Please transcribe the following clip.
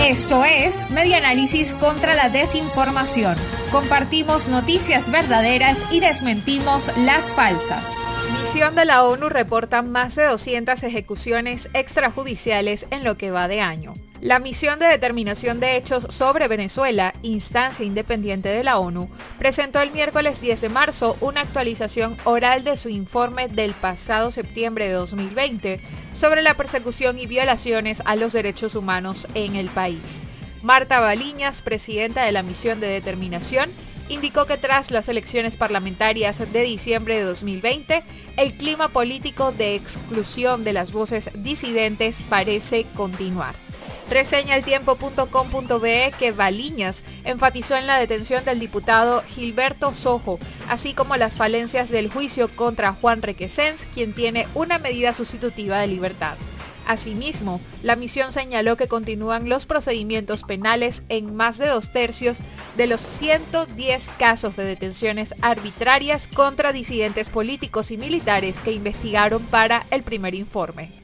Esto es Media Análisis contra la Desinformación. Compartimos noticias verdaderas y desmentimos las falsas. Misión de la ONU reporta más de 200 ejecuciones extrajudiciales en lo que va de año. La misión de determinación de hechos sobre Venezuela, instancia independiente de la ONU, presentó el miércoles 10 de marzo una actualización oral de su informe del pasado septiembre de 2020 sobre la persecución y violaciones a los derechos humanos en el país. Marta Baliñas, presidenta de la misión de determinación, indicó que tras las elecciones parlamentarias de diciembre de 2020, el clima político de exclusión de las voces disidentes parece continuar. Reseña el que Baliñas enfatizó en la detención del diputado Gilberto Sojo, así como las falencias del juicio contra Juan Requesens, quien tiene una medida sustitutiva de libertad. Asimismo, la misión señaló que continúan los procedimientos penales en más de dos tercios de los 110 casos de detenciones arbitrarias contra disidentes políticos y militares que investigaron para el primer informe.